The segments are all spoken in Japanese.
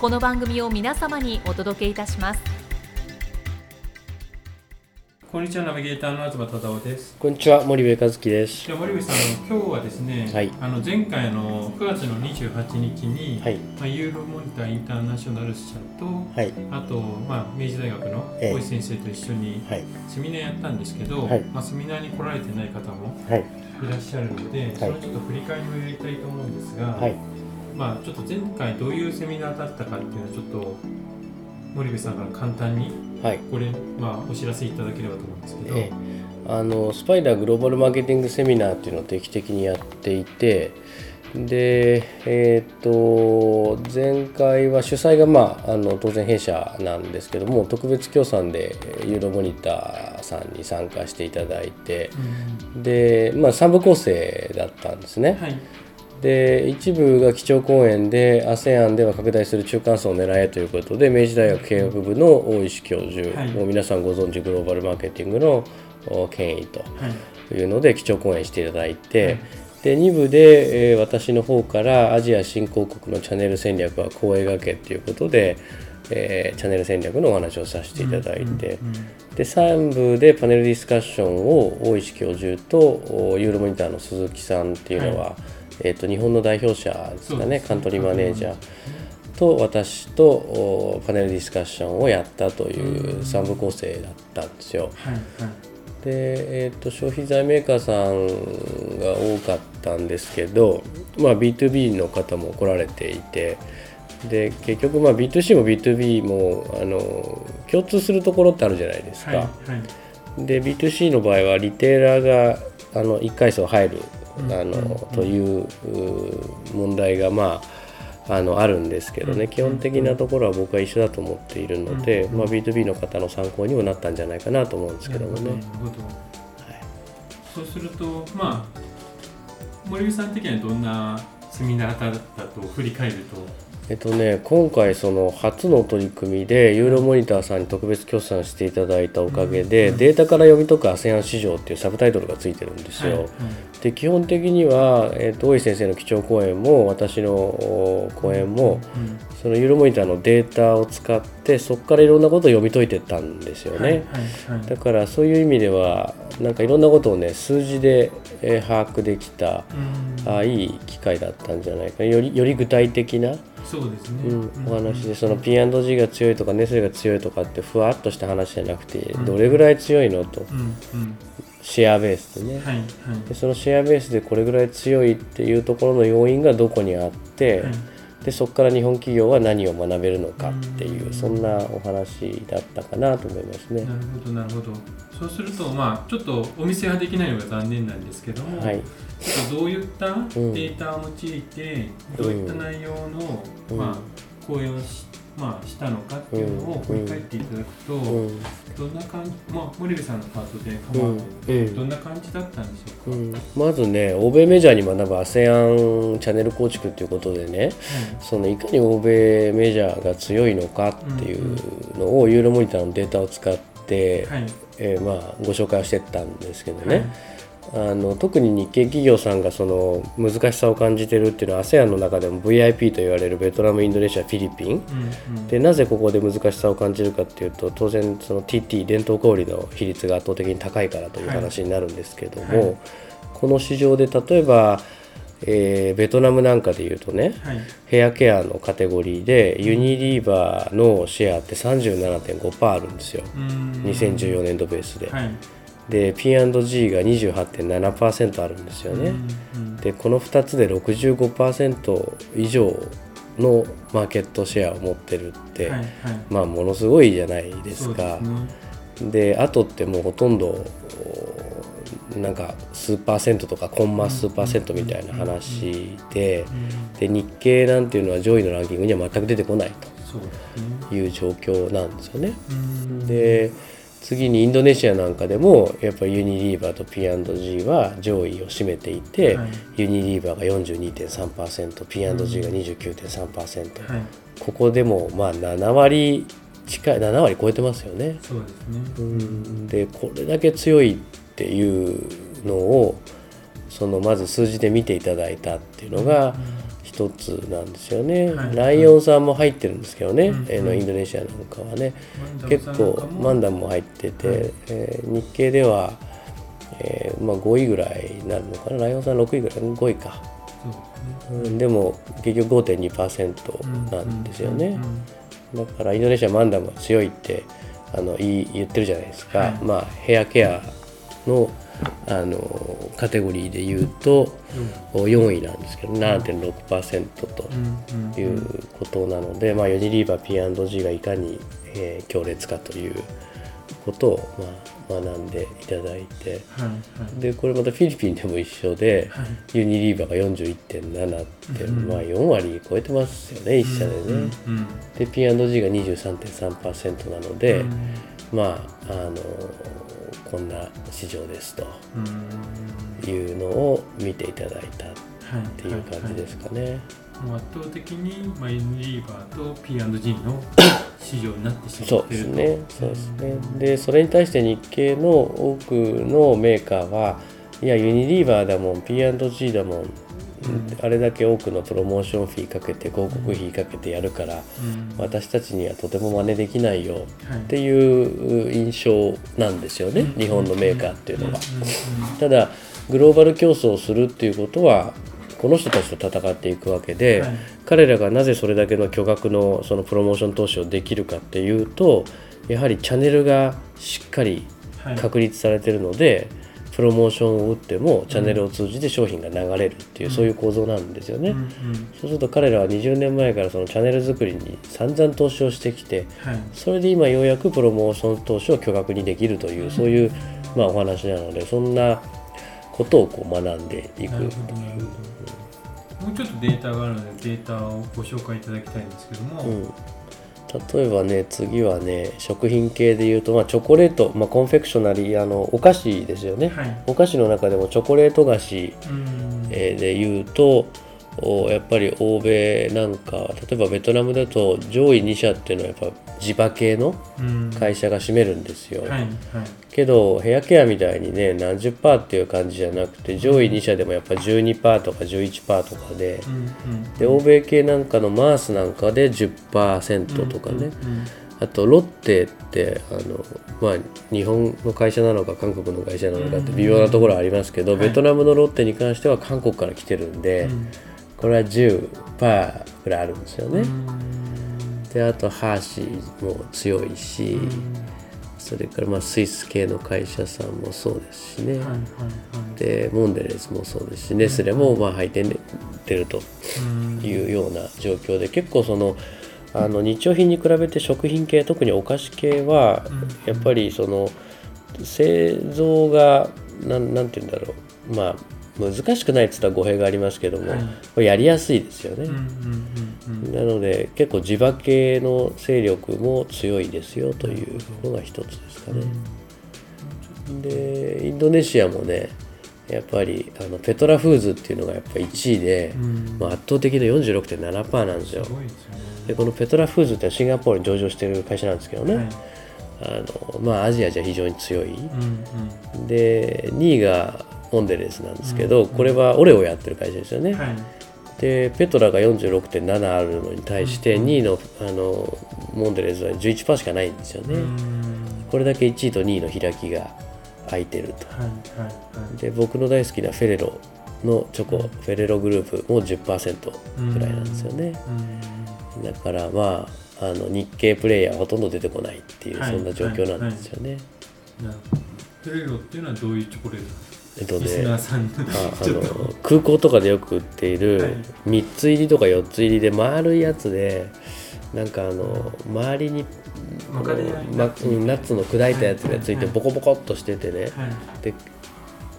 この番組を皆様にお届けいたします。こんにちはナビゲーターの東忠夫です。こんにちは森部和樹です。じゃあ森部さん今日はですね、はい。あの前回の9月の28日に、はい。まあ、ユーロモニターインターナショナル社とはい。あと、まあ、明治大学のええ。大石先生と一緒にはい。セミナーやったんですけど、はい。まあ、セミナーに来られてない方もはい。いらっしゃるので、そのちょっと振り返りをやりたいと思うんですが、はいまあ、ちょっと前回どういうセミナーだったかっていうのをちょっと森部さんから簡単にはい。これ、まあ、お知らせいただければと思うんですけど、ええ。あのスパイダーグローバルマーケティングセミナーっていうのを定期的にやっていてでえっ、と前回は主催がまああの当然弊社なんですけども特別協賛でえーユーロモニターさんに参加していただいてうん。でまあ3部構成だったんですね。はいで一部が基調講演で ASEAN では拡大する中間層を狙えということで明治大学経営学部の大石教授、はい。もう皆さんご存知グローバルマーケティングのお権威とはい。いうので基調講演していただいて、はい。で2部で、えー私の方からアジア新興国のチャンネル戦略はこう描けということで、えーチャンネル戦略のお話をさせていただいて、で3部でパネルディスカッションを大石教授とおユーロモニターの鈴木さんっていうのは、えー、と日本の代表者ですかねカントリーマネージャーと私とおパネルディスカッションをやったという3部構成だったんですよ。はいはいで、えー、と消費財メーカーさんが多かったんですけど、まあ、B2B の方も来られていてで結局まあ B2C も B2B もあの共通するところってあるじゃないですか。はいはいで B2C の場合はリテーラーがあの1階層入るうんあの、うん。という問題がまああのあるんですけどね、うん。基本的なところは僕は一緒だと思っているので、うん。まあ、B2B の方の参考にもなったんじゃないかなと思うんですけどもね。なるほどそうするとまあ森口さん的にはどんなセミナーだったと振り返るとえっとね、今回その初の取り組みでユーロモニターさんに特別協賛していただいたおかげで、うん。データから読み解く ASEAN 市場っていうサブタイトルがついてるんですよ。はい。で基本的には、えっと大石先生の基調講演も私のお講演もうん。そのユーロモニターのデータを使ってそこからいろんなことを読み解いてったんですよね。はいはいはい。だからそういう意味ではなんかいろんなことをね数字で、えー把握できたうん。あいい機会だったんじゃないかよりより具体的なそうですね、うん、お話でその P&G が強いとかネスレが強いとかってふわっとした話じゃなくてうん。どれぐらい強いのとシェアベースでね。はいはい。でそのシェアベースでこれぐらい強いっていうところの要因がどこにあってはいでそこから日本企業は何を学べるのかっていうんうそんなお話だったかなと思いますね。な。るほどなるほど。そうするとまあちょっとお見せはできないのが残念なんですけども、はい、どういったデータを用いて、どういった内容の、うん。まあ、講演をし,、まあ、したのかっていうのを振り返っていただくと、うん。どんな感じ、まあ、森部さんのパートで構わないうん。どんな感じだったんでしょうか、うん、まずね欧米メジャーに学ぶ ASEAN チャンネル構築ということでねそのいかに欧米メジャーが強いのかっていうのをユーロモニターのデータを使って、はい。えーまあ、ご紹介をしてったんですけどね、あの特に日系企業さんがその難しさを感じてるっていうのは ASEAN の中でも VIP と言われるベトナムインドネシアフィリピン。うんうんでなぜここで難しさを感じるかっていうと当然その TT 伝統小売の比率が圧倒的に高いからという話になるんですけども、はい。この市場で例えばえーベトナムなんかでいうとねはい。ヘアケアのカテゴリーでユニリーバーのシェアって37.5%あるんですよ。うーん2014年度ベースで、はいで P&G が28.7%あるんですよね、うんでこの2つで65%以上のマーケットシェアを持ってるって、はいはい。まあものすごいじゃないですか。ですね。であとってもうほとんどおなんか数パーセントとかコンマ数パーセントみたいな話でうんで日経なんていうのは上位のランキングには全く出てこないという状況なんですよね。うん。で次にインドネシアなんかでもやっぱりユニリーバーと P&G は上位を占めていて、はい。ユニリーバーが 42.3%P&G が29.3%、はい。ここでもまあ7割近い7割超えてますよね。そうですね。うん。でこれだけ強いっていうのをそのまず数字で見ていただいたっていうのが一つなんですよね。はい。ライオンさんも入ってるんですけどね、うん。えーのインドネシアなんかはね。マンダム結さんなんか構もマンダムも入ってて、はい。えー日経では、えーまあ、5位ぐらいになるのかな。ライオンさん6位ぐらい5位か、そうね。うん、でも結局5.2%なんですよね、だからインドネシアマンダムは強いってあの言ってるじゃないですか、はい。まあヘアケアのあのカテゴリーで言うと4位なんですけど7.6%ということなので、まあ、ユニリーバー P&G がいかに、えー強烈かということを、まあ、学んでいただいて。はいはい。でこれまたフィリピンでも一緒で、はい。ユニリーバーが41.7って、うんまあ、4割超えてますよね一社でね。うんうんで P&G が23.3%なので、うん。まああのこんな市場ですとうん。いうのを見ていただいたっはいていう感じですかね。もう圧倒的に、まあ、ユニリーバーと P&G の 市場になってしまそうっていると。ですね、そうですね。で、それに対して日系の多くのメーカーは、いや、ユニリーバーだもん、P&G だもん、あれだけ多くのプロモーションフィーかけて、広告費かけてやるから、うん。私たちにはとても真似できないよはいっていう印象なんですよね、うん。日本のメーカーっていうのは。うん。ただ、グローバル競争をするっていうことは、この人たちと戦っていくわけで、はい。彼らがなぜそれだけの巨額のそのプロモーション投資をできるかっていうとやはりチャンネルがしっかりはい確立されてるので、プロモーションを打ってもチャンネルを通じて商品が流れるっていう、そういう構造なんですよね。そうすると彼らは20年前からそのチャンネル作りに散々投資をしてきてはい。それで今ようやくプロモーション投資を巨額にできるというそういう、まあ、お話なのでそんなことをこう学んでいく。もうちょっとデータがあるのでデータをご紹介いただきたいんですけども、うん、例えばね次はね食品系でいうと、まあ、チョコレート、まあ、 confectionery あのお菓子ですよね、はい。お菓子の中でもチョコレート菓子、うん。えーでいうとおやっぱり欧米なんか例えばベトナムだと上位2社っていうのはやっぱ地場系のうん。会社が占めるんですよ、はいはい。けどヘアケアみたいにね何十パーっていう感じじゃなくて上位2社でもやっぱ12パーとか11パーとかで、うんうんで欧米系なんかのマースなんかで10%とかね、うんうんあとロッテってあの、まあ、日本の会社なのか韓国の会社なのかって微妙なところはありますけど、はい。ベトナムのロッテに関しては韓国から来てるんで、うんこれは10%ぐらいあるんですよね。うん。であとハーシーも強いし、それからまあスイス系の会社さんもそうですしね、はいはいはい。でモンデレスもそうですしネスレもまあ入ってってるとうん。いうような状況で結構そのあの日用品に比べて食品系特にお菓子系はやっぱりその製造がなんなんて言うんだろう。まあ難しくないって言ったら語弊がありますけども、はいやりやすいですよね。うんうんうんうんなので結構地場系の勢力も強いですよというのが一つですかね。でインドネシアもねやっぱりあのペトラフーズっていうのがやっぱ1位で、うんまあ、圧倒的な46.7%なんですよ。ですよねでこのペトラフーズってシンガポールに上場してる会社なんですけどね、はいあのまあ、アジアじゃ非常に強い。うんで2位がモンデレスなんですけど、これはオレオやってる会社ですよね。でペトラが46.7あるのに対して2位のあのモンデレスは11%しかないんですよね、うん。これだけ1位と2位の開きが空いてると。で僕の大好きなフェレロのチョコ、フェレログループも10%ぐらいなんですよね、だからまああの日系プレイヤーはほとんど出てこないっていう、はい。そんな状況なんですよね、フェレロっていうのはどういうチョコレートなんですか？えっとねあの空港とかでよく売っていはい。る3つ入りとか4つ入りで丸いやつでなんかあの周りにナッツの砕いたやつがついてはい。ボコボコっとしててね。はい。で、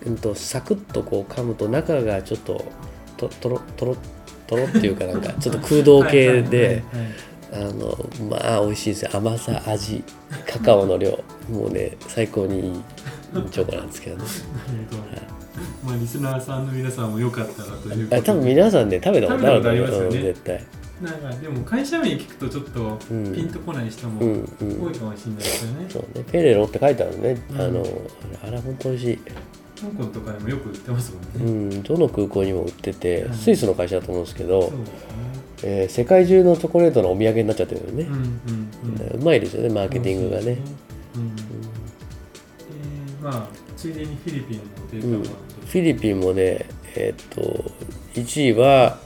うん、とサクッとこう噛むと中がちょっとととろとろとろっていうかなんか ちょっと空洞系であのまあ美味しいですよ。甘さ味カカオの量。もうね最高にいいチョコなんですけどね。まあリスナーさんの皆さんもよかったらというあ多分皆さんね食べたことあると思う。ね。うん絶対。なんかでも会社名聞くとちょっとうんピンとこない人もうん。うん多いかもしれないですよね。そうね。ペレロって書いてあるね、うん。あのあれ本当美味しい、香港とかでもよく売ってますもんね。うん、どの空港にも売ってて、うん。スイスの会社だと思うんですけど、ね。えー世界中のチョコレートのお土産になっちゃってるよね。うん、うんうん。うまいですよねマーケティングがね。うん。えーまあついでにフィリピンのデータもあって。フィリピンもねえーっと1位は、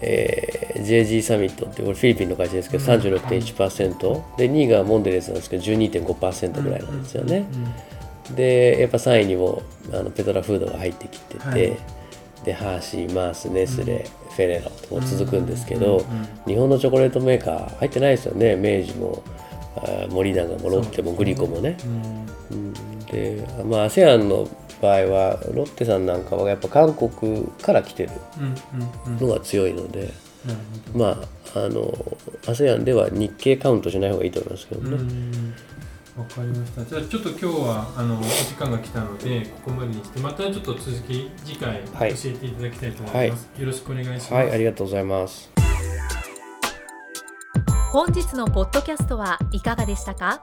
えー JG サミットってこれフィリピンの会社ですけど、うん。36.1%で2位がモンデレスなんですけど12.5%ぐらいなんですよね、うん。うん。うんでやっぱ3位にもあのペトラフードが入ってきてて、はい。でハーシーマースネスレ、フェレロとも続くんですけど、うん。うん。うん日本のチョコレートメーカー入ってないですよね。明治も森永もロッテもグリコもね。うん。うんでまあ ASEAN の場合はロッテさんなんかはやっぱ韓国から来てるのが強いので。まああの ASEAN では日系カウントしない方がいいと思いますけどね。うんわかりました。じゃあちょっと今日はあのお時間が来たのでここまでにしてまたちょっと続き次回はい教えていただきたいと思います。よろしくお願いします。はい、ありがとうございます。本日のポッドキャストはいかがでしたか？